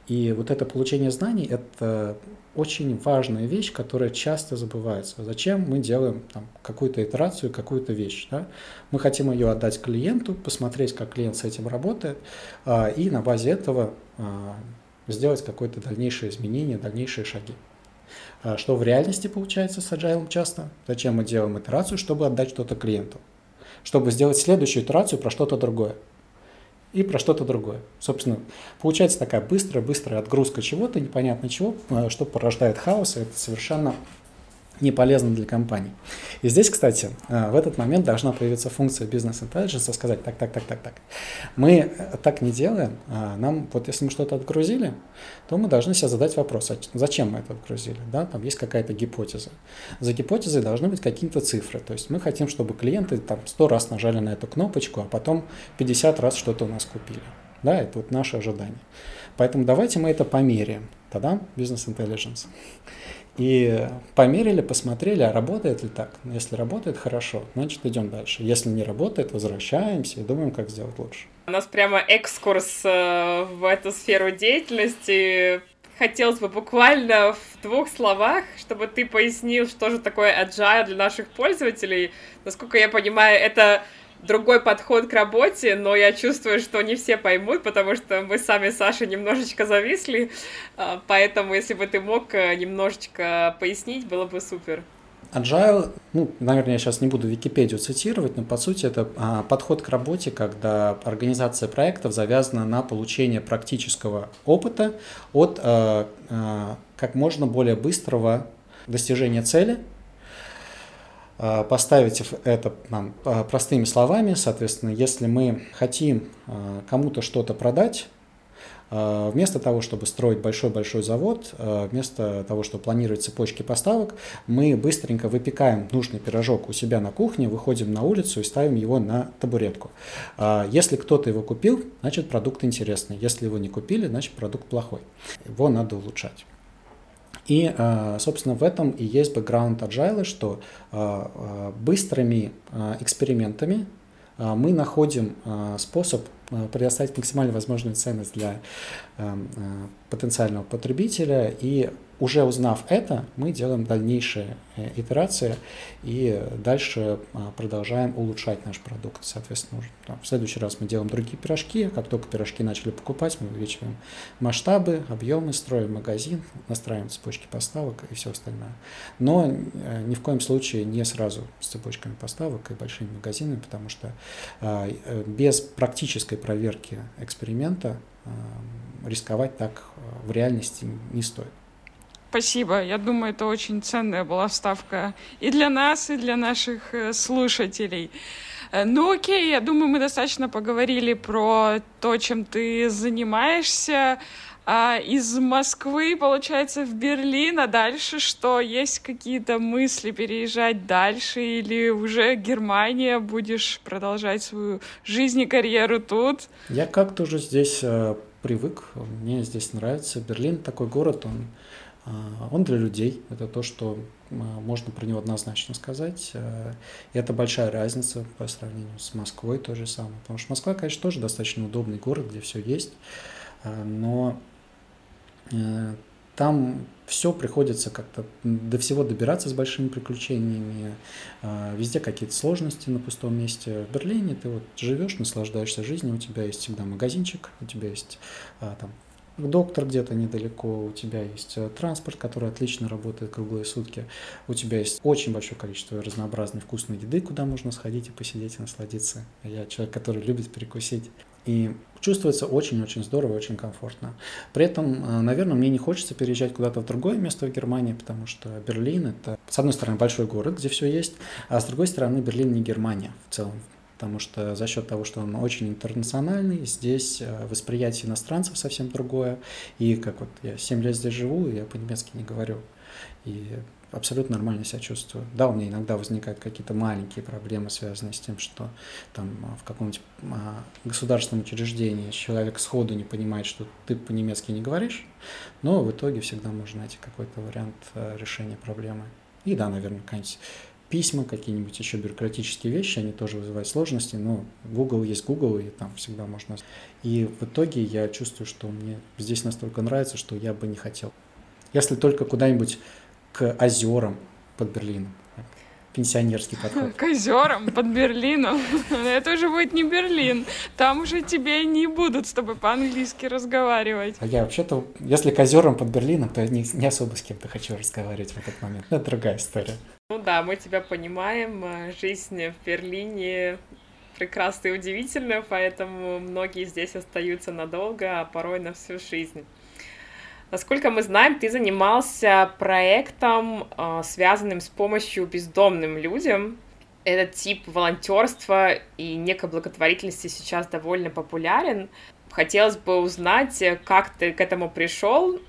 И вот это получение знаний – это очень важная вещь, которая часто забывается. Зачем мы делаем там, какую-то итерацию, какую-то вещь? Да? Мы хотим ее отдать клиенту, посмотреть, как клиент с этим работает, а, и на базе этого а, сделать какое-то дальнейшее изменение, дальнейшие шаги. А, что в реальности получается с Agile часто? Зачем мы делаем итерацию? Чтобы отдать что-то клиенту. Чтобы сделать следующую итерацию про что-то другое и про что-то другое. Собственно, получается такая быстрая-быстрая отгрузка чего-то, непонятно чего, э, что порождает хаос, и это совершенно не полезно для компании. И здесь, кстати, э, в этот момент должна появиться функция бизнес intelligence, сказать, так, так, так, так, так. Мы э, так не делаем. А нам, вот если мы что-то отгрузили, то мы должны себе задать вопрос, а зачем мы это отгрузили? Да? Там есть какая-то гипотеза. За гипотезой должны быть какие-то цифры. То есть мы хотим, чтобы клиенты там 100 раз нажали на эту кнопочку, а потом 50 раз что-то у нас купили. Да, это вот наше ожидание. Поэтому давайте мы это померяем. Тогда бизнес intelligence. И померили, посмотрели, а работает ли так. Если работает, хорошо, значит идем дальше. Если не работает, возвращаемся и думаем, как сделать лучше. У нас прямо экскурс э, в эту сферу деятельности. Хотелось бы буквально в двух словах, чтобы ты пояснил, что же такое agile для наших пользователей. Насколько я понимаю, это другой подход к работе, но я чувствую, что не все поймут, потому что мы сами с Сашей немножечко зависли, а, поэтому если бы ты мог э, немножечко пояснить, было бы супер. Agile, ну, наверное, я сейчас не буду Википедию цитировать, но по сути это а, подход к работе, когда организация проектов завязана на получение практического опыта от а, а, как можно более быстрого достижения цели – поставить это нам а, простыми словами, соответственно, если мы хотим а, кому-то что-то продать, Вместо того, чтобы строить большой-большой завод, вместо того, чтобы планировать цепочки поставок, мы быстренько выпекаем нужный пирожок у себя на кухне, выходим на улицу и ставим его на табуретку. Если кто-то его купил, значит продукт интересный. Если его не купили, значит продукт плохой. Его надо улучшать. И, э, собственно, в этом и есть бэкграунд agile, что э, э, быстрыми экспериментами мы находим способ предоставить максимально возможную ценность для потенциального потребителя и уже узнав это, мы делаем дальнейшие э, итерации и дальше а, продолжаем улучшать наш продукт. Соответственно, уже, там, в следующий раз мы делаем другие пирожки. Как только пирожки начали покупать, мы увеличиваем масштабы, объемы, строим магазин, настраиваем цепочки поставок и все остальное. Но э, ни в коем случае не сразу с цепочками поставок и большими магазинами, потому что а, э, без практической проверки эксперимента рисковать так в реальности не стоит. Спасибо. Я думаю, это очень ценная была вставка и для нас, и для наших э, слушателей. Э, ну окей, я думаю, мы достаточно поговорили про то, чем ты занимаешься. А из Москвы, получается, в Берлин, а дальше что? Есть какие-то мысли переезжать дальше или уже Германия будешь продолжать свою жизнь и карьеру тут? Я как-то уже здесь э, привык, мне здесь нравится. Берлин такой город, он он для людей, это то, что а, можно про него однозначно сказать. А, и это большая разница по сравнению с Москвой, то же самое. Потому что Москва, конечно, тоже достаточно удобный город, где все есть, но э, там все приходится как-то до всего добираться с большими приключениями, везде какие-то сложности на пустом месте. В Берлине ты вот живешь, наслаждаешься жизнью, у тебя есть всегда магазинчик, у тебя есть там доктор где-то недалеко, у тебя есть э, транспорт, который отлично работает круглые сутки, у тебя есть очень большое количество разнообразной вкусной еды, куда можно сходить и посидеть и насладиться. Я человек, который любит перекусить. И чувствуется очень-очень здорово, очень комфортно. При этом, э, наверное, мне не хочется переезжать куда-то в другое место в Германии, потому что Берлин — это, с одной стороны, большой город, где все есть, а с другой стороны, Берлин не Германия в целом потому что за счет того, что он очень интернациональный, здесь э, восприятие иностранцев совсем другое. И как вот я 7 лет здесь живу, я по-немецки не говорю. И абсолютно нормально себя чувствую. Да, у меня иногда возникают какие-то маленькие проблемы, связанные с тем, что там а, в каком-нибудь а, государственном учреждении человек сходу не понимает, что ты по-немецки не говоришь, но в итоге всегда можно найти какой-то вариант э, решения проблемы. И да, наверное, какая-нибудь письма, какие-нибудь еще бюрократические вещи, они тоже вызывают сложности, но Google есть Google, и там всегда можно... И в итоге я чувствую, что мне здесь настолько нравится, что я бы не хотел. Если только куда-нибудь к озерам под Берлином пенсионерский подход. К озерам под Берлином. Это уже будет не Берлин. Там уже тебе не будут с тобой по-английски разговаривать. А я вообще-то, если к озерам под Берлином, то я не, не особо с кем-то хочу разговаривать в этот момент. Это другая история. Ну да, мы тебя понимаем. Жизнь в Берлине прекрасная и удивительная, поэтому многие здесь остаются надолго, а порой на всю жизнь. Насколько мы знаем, ты занимался проектом, э, связанным с помощью бездомным людям. Этот тип волонтерства и некой благотворительности сейчас довольно популярен. Хотелось бы узнать, как ты к этому пришел,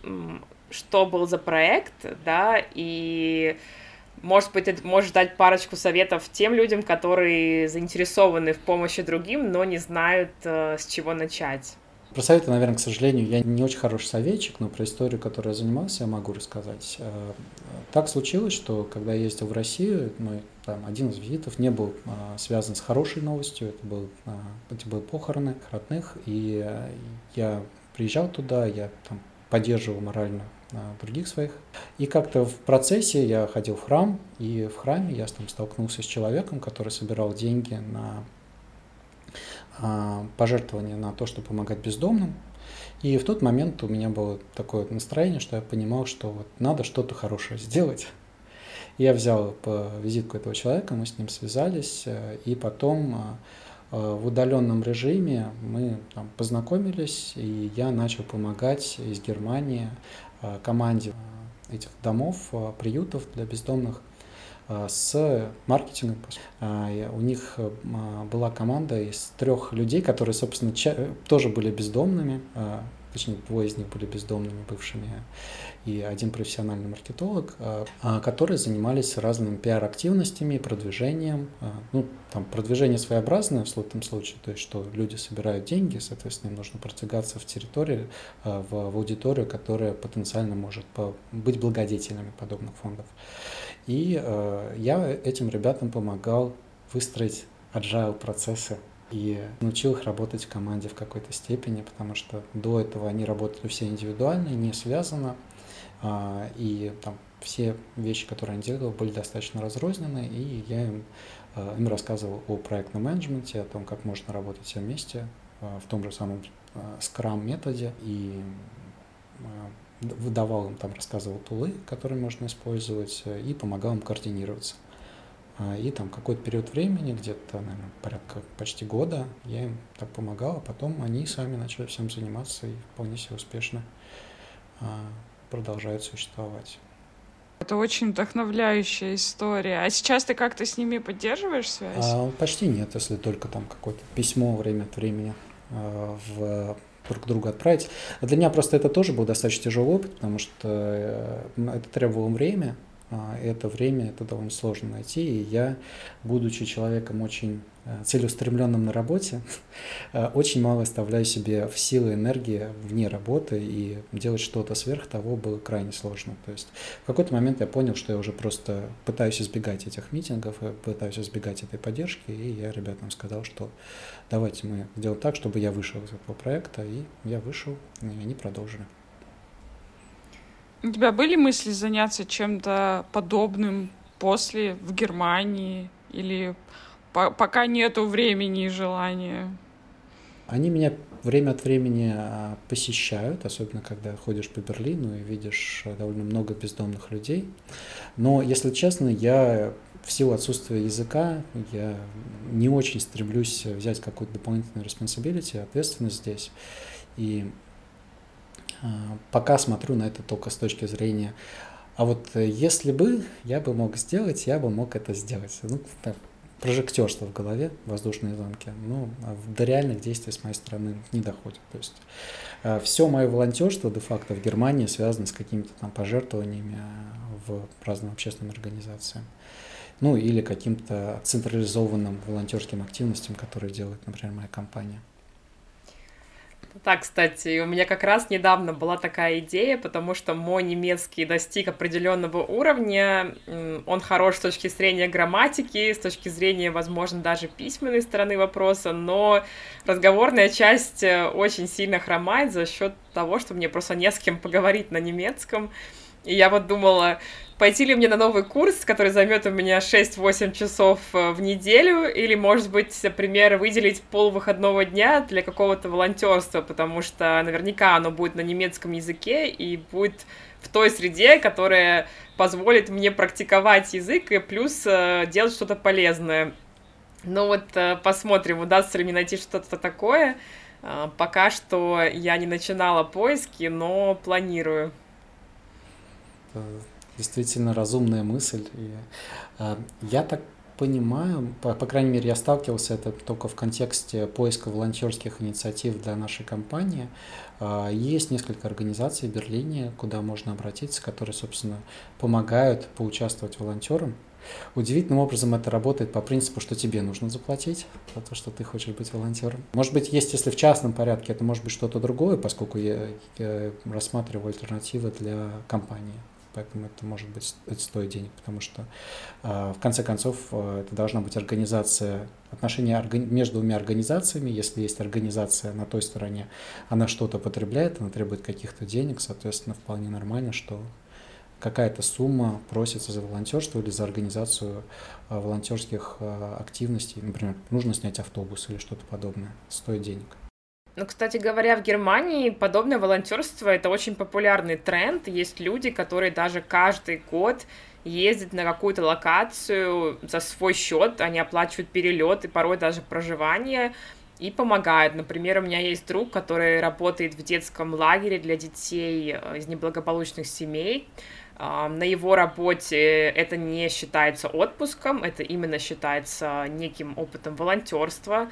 что был за проект, да, и может быть, ты можешь дать парочку советов тем людям, которые заинтересованы в помощи другим, но не знают, э, с чего начать. Про советы, наверное, к сожалению, я не очень хороший советчик, но про историю, которой я занимался, я могу рассказать. Э, так случилось, что когда я ездил в Россию, мой там, один из визитов не был а, связан с хорошей новостью, это, был, это были похороны родных, и я приезжал туда, я там поддерживал морально а, других своих. И как-то в процессе я ходил в храм, и в храме я там столкнулся с человеком, который собирал деньги на а, пожертвования на то, чтобы помогать бездомным. И в тот момент у меня было такое настроение, что я понимал, что вот надо что-то хорошее сделать. Я взял по визитку этого человека, мы с ним связались, э, и потом э, в удаленном режиме мы там, познакомились, и я начал помогать из Германии команде этих домов, приютов для бездомных – с маркетингом. У них была команда из трех людей, которые, собственно, тоже были бездомными, точнее, двое из них были бездомными бывшими, и один профессиональный маркетолог, которые занимались разными пиар-активностями, продвижением, ну, там, продвижение своеобразное в этом случае, то есть, что люди собирают деньги, соответственно, им нужно продвигаться в территории, в, в аудиторию, которая потенциально может быть благодетелями подобных фондов. И я этим ребятам помогал выстроить agile процессы и научил их работать в команде в какой-то степени, потому что до этого они работали все индивидуально, не связано, э, и там все вещи, которые они делали, были достаточно разрознены, и я им, э, им рассказывал о проектном менеджменте, о том, как можно работать все вместе э, в том же самом Scrum методе, и выдавал им, там рассказывал тулы, которые можно использовать, и помогал им координироваться. А, и там какой-то период времени, где-то, наверное, порядка почти года, я им так помогал, а потом они сами начали всем заниматься и вполне себе успешно а, продолжают существовать. Это очень вдохновляющая история. А сейчас ты как-то с ними поддерживаешь связь? А, почти нет, если только там какое-то письмо время от времени а, в друг другу отправить. Для меня просто это тоже был достаточно тяжелый опыт, потому что э, это требовало время, это время это довольно сложно найти, и я, будучи человеком очень э, целеустремленным на работе, э, очень мало оставляю себе в силы энергии вне работы, и делать что-то сверх того было крайне сложно. То есть в какой-то момент я понял, что я уже просто пытаюсь избегать этих митингов, пытаюсь избегать этой поддержки, и я ребятам сказал, что давайте мы сделаем так, чтобы я вышел из этого проекта, и я вышел, и они продолжили. У тебя были мысли заняться чем-то подобным после в Германии или по пока нету времени и желания? Они меня время от времени а, посещают, особенно когда ходишь по Берлину и видишь а, довольно много бездомных людей. Но, если честно, я в силу отсутствия языка я не очень стремлюсь взять какую-то дополнительную responsibility, ответственность здесь. И э, пока смотрю на это только с точки зрения, а вот если бы я бы мог сделать, я бы мог это сделать. Ну, так, прожектерство в голове, воздушные замки, но а до реальных действий с моей стороны не доходит. То есть э, все мое волонтерство де-факто в Германии связано с какими-то там пожертвованиями в разным общественным организациям ну или каким-то централизованным волонтерским активностям, которые делает, например, моя компания. Так, кстати, у меня как раз недавно была такая идея, потому что мой немецкий достиг определенного уровня, он хорош с точки зрения грамматики, с точки зрения, возможно, даже письменной стороны вопроса, но разговорная часть э, очень сильно хромает за счет того, что мне просто не с кем поговорить на немецком. И я вот думала, пойти ли мне на новый курс, который займет у меня 6-8 часов э, в неделю, или, может быть, например, выделить пол выходного дня для какого-то волонтерства, потому что наверняка оно будет на немецком языке и будет в той среде, которая позволит мне практиковать язык и плюс э, делать что-то полезное. Ну вот э, посмотрим, удастся ли мне найти что-то такое. Пока что я не начинала поиски, но планирую. Это действительно разумная мысль. И, э, я так понимаю, по, по крайней мере, я сталкивался это только в контексте поиска волонтерских инициатив для нашей компании. Э, есть несколько организаций в Берлине, куда можно обратиться, которые, собственно, помогают поучаствовать волонтерам. Удивительным образом это работает по принципу, что тебе нужно заплатить за то, что ты хочешь быть волонтером. Может быть, есть, если в частном порядке, это может быть что-то другое, поскольку я, я рассматриваю альтернативы для компании поэтому это может быть это стоит денег, потому что э, в конце концов э, это должна быть организация, отношения между двумя организациями, если есть организация на той стороне, она что-то потребляет, она требует каких-то денег, соответственно, вполне нормально, что какая-то сумма просится за волонтерство или за организацию э, волонтерских активностей, например, нужно снять автобус или что-то подобное, стоит денег. Ну, кстати говоря, в Германии подобное волонтерство это очень популярный тренд. Есть люди, которые даже каждый год ездят на какую-то локацию за свой счет, они оплачивают перелет и порой даже проживание и помогают. Например, у меня есть друг, который работает в детском лагере для детей э, из неблагополучных семей. А, на его работе это не считается отпуском, это именно считается неким опытом волонтерства.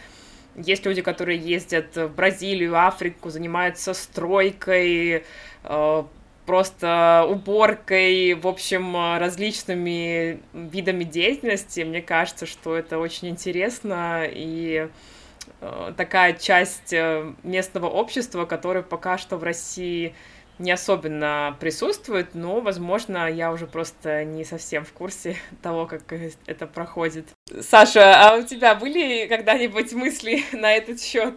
Есть люди, которые ездят в Бразилию, Африку, занимаются стройкой, э, просто уборкой, в общем, различными видами деятельности. Мне кажется, что это очень интересно и э, такая часть э, местного общества, которая пока что в России не особенно присутствует, но, возможно, я уже просто не совсем в курсе того, как это проходит. Саша, а у тебя были когда-нибудь мысли на этот счет?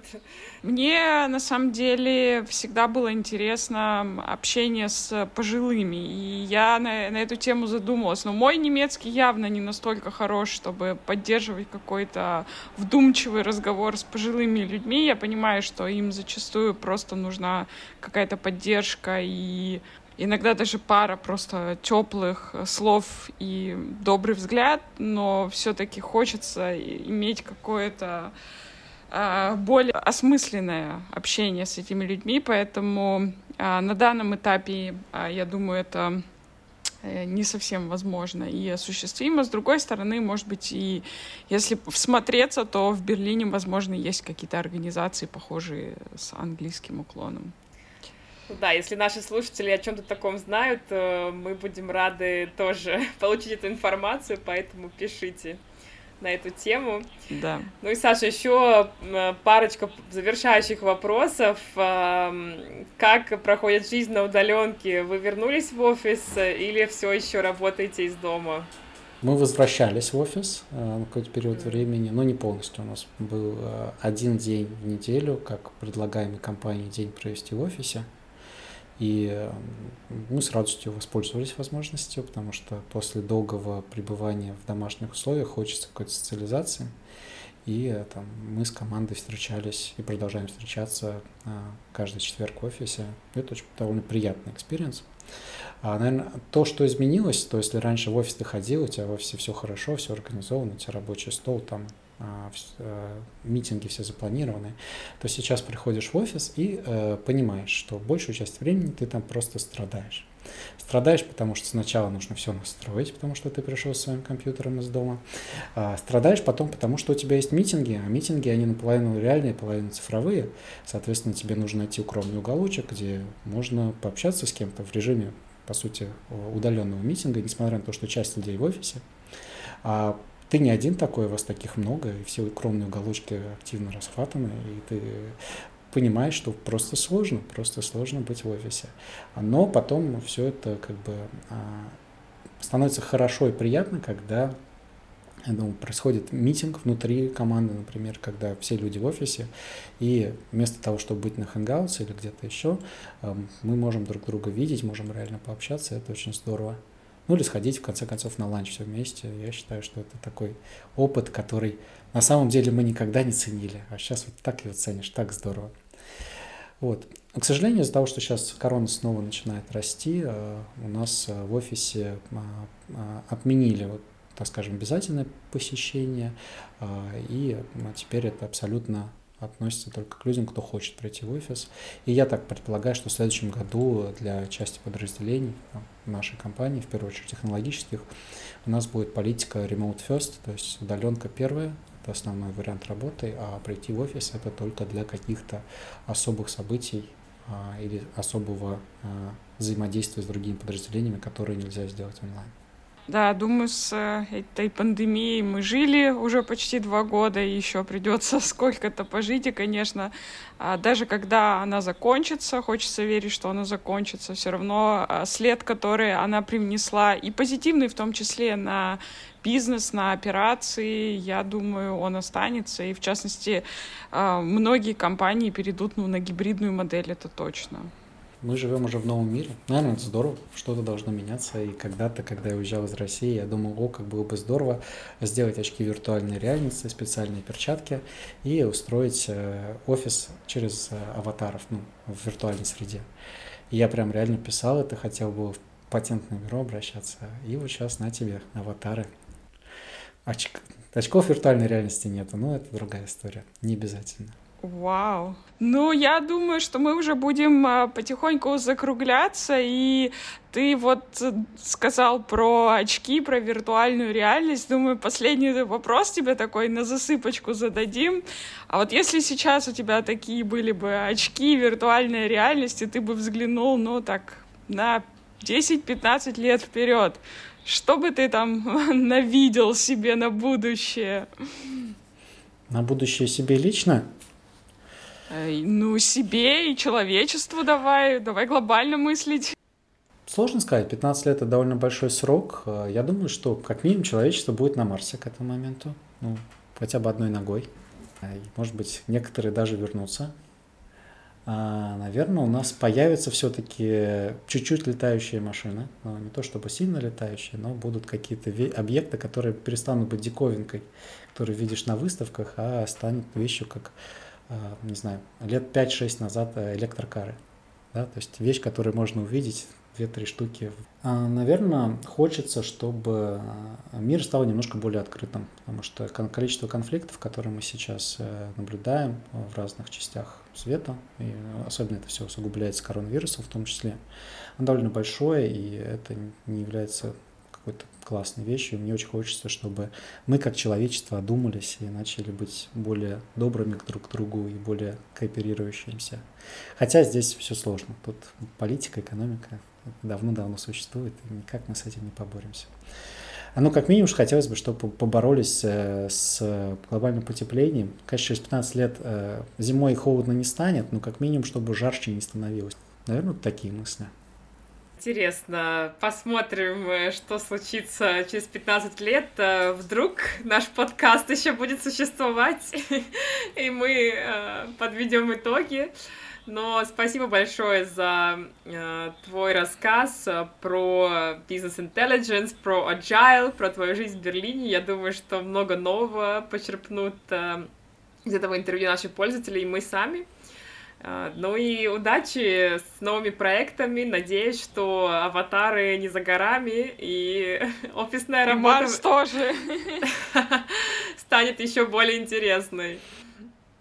Мне на самом деле всегда было интересно общение с пожилыми, и я на, на эту тему задумалась. Но мой немецкий явно не настолько хорош, чтобы поддерживать какой-то вдумчивый разговор с пожилыми людьми. Я понимаю, что им зачастую просто нужна какая-то поддержка и иногда даже пара просто теплых слов и добрый взгляд, но все-таки хочется иметь какое-то а, более осмысленное общение с этими людьми, поэтому а, на данном этапе, а, я думаю, это э, не совсем возможно и осуществимо. С другой стороны, может быть, и если всмотреться, то в Берлине, возможно, есть какие-то организации, похожие с английским уклоном. Да, если наши слушатели о чем-то таком знают, мы будем рады тоже получить эту информацию, поэтому пишите на эту тему. Да. Ну и, Саша, еще парочка завершающих вопросов. Как проходит жизнь на удаленке? Вы вернулись в офис или все еще работаете из дома? Мы возвращались в офис э, на какой-то период времени, но не полностью. У нас был э, один день в неделю, как предлагаемый компанией день провести в офисе. И мы с радостью воспользовались возможностью, потому что после долгого пребывания в домашних условиях хочется какой-то социализации. И э, там, мы с командой встречались и продолжаем встречаться а, каждый четверг в офисе. Это очень довольно приятный experience. А, наверное, то, что изменилось, то если раньше в офис ты ходил, у тебя в офисе все хорошо, все организовано, у тебя рабочий стол, там э, митинги все запланированы, то сейчас приходишь в офис и э, понимаешь, что большую часть времени ты там просто страдаешь. Страдаешь, потому что сначала нужно все настроить, потому что ты пришел с своим компьютером из дома. А страдаешь потом, потому что у тебя есть митинги, а митинги, они наполовину реальные, половину цифровые. Соответственно, тебе нужно найти укромный уголочек, где можно пообщаться с кем-то в режиме, по сути, удаленного митинга, несмотря на то, что часть людей в офисе. А ты не один такой, вас таких много, и все укромные уголочки активно расхватаны, и ты понимаешь, что просто сложно, просто сложно быть в офисе. Но потом все это как бы а, становится хорошо и приятно, когда ну, происходит митинг внутри команды, например, когда все люди в офисе, и вместо того, чтобы быть на Hangouts или где-то еще, мы можем друг друга видеть, можем реально пообщаться, это очень здорово. Ну или сходить, в конце концов, на ланч все вместе. Я считаю, что это такой опыт, который на самом деле мы никогда не ценили. А сейчас вот так его ценишь, так здорово. Вот. к сожалению, из-за того, что сейчас корона снова начинает расти, э, у нас э, в офисе а, а, отменили, вот, так скажем, обязательное посещение, а, и теперь это абсолютно относится только к людям, кто хочет прийти в офис. И я так предполагаю, что в следующем году для части подразделений нашей компании, в первую очередь технологических, у нас будет политика remote first, то есть удаленка первая, это основной вариант работы, а прийти в офис это только для каких-то особых событий а, или особого а, взаимодействия с другими подразделениями, которые нельзя сделать онлайн. Да, думаю, с э, этой пандемией мы жили уже почти два года, и еще придется сколько-то пожить, и, конечно, а, даже когда она закончится, хочется верить, что она закончится, все равно а, след, который она привнесла, и позитивный в том числе на бизнес, на операции, я думаю, он останется, и, в частности, а, многие компании перейдут ну, на гибридную модель, это точно мы живем уже в новом мире. Наверное, это здорово, что-то должно меняться. И когда-то, когда я уезжал из России, я думал, о, как было бы здорово сделать очки виртуальной реальности, специальные перчатки и устроить э, офис через э, аватаров, ну, в виртуальной среде. И я прям реально писал это, хотел бы в патентное бюро обращаться. И вот сейчас на тебе аватары. Очк... Очков виртуальной реальности нету, но это другая история, не обязательно. Вау. Ну, я думаю, что мы уже будем а, потихоньку закругляться, и ты вот сказал про очки, про виртуальную реальность. Думаю, последний вопрос тебе такой на засыпочку зададим. А вот если сейчас у тебя такие были бы очки виртуальной реальности, ты бы взглянул, ну, так, на 10-15 лет вперед, что бы ты там навидел себе на будущее? На будущее себе лично? Ну, себе и человечеству давай, давай глобально мыслить. Сложно сказать, 15 лет это довольно большой срок. Э, я думаю, что как минимум человечество будет на Марсе к этому моменту. Ну, хотя бы одной ногой. Э, может быть, некоторые даже вернутся. А, наверное, у нас появятся все-таки чуть-чуть летающие машины. Ну, не то чтобы сильно летающие, но будут какие-то объекты, которые перестанут быть диковинкой, которые видишь на выставках, а станут вещью, как не знаю, лет 5-6 назад э, электрокары. Да? То есть вещь, которую можно увидеть, две-три штуки. А, наверное, хочется, чтобы а, мир стал немножко более открытым, потому что количество конфликтов, которые мы сейчас э, наблюдаем в разных частях света, и особенно это все усугубляется коронавирусом в том числе, оно довольно большое, и это не является какой-то классной вещью. Мне очень хочется, чтобы мы как человечество одумались и начали быть более добрыми друг к другу и более кооперирующимися. Хотя здесь все сложно. Тут политика, экономика давно-давно существует, и никак мы с этим не поборемся. А ну, как минимум, хотелось бы, чтобы поборолись э, с глобальным потеплением. Конечно, через 15 лет э, зимой холодно не станет, но как минимум, чтобы жарче не становилось. Наверное, вот такие мысли. Интересно, посмотрим, э, что случится через 15 лет. Э, вдруг наш подкаст еще будет существовать, и мы э, подведем итоги. Но спасибо большое за э, твой рассказ про бизнес intelligence, про agile, про твою жизнь в Берлине. Я думаю, что много нового почерпнут э, из этого интервью наши пользователи и мы сами. А, ну и удачи с новыми проектами. Надеюсь, что аватары не за горами и офисная и работа Марс тоже станет еще более интересной.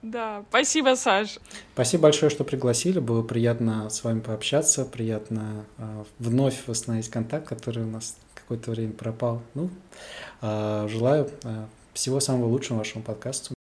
Да, спасибо, Саш. Спасибо большое, что пригласили. Было приятно с вами пообщаться, приятно э, вновь восстановить контакт, который у нас какое-то время пропал. Ну, э, желаю э, всего самого лучшего вашему подкасту.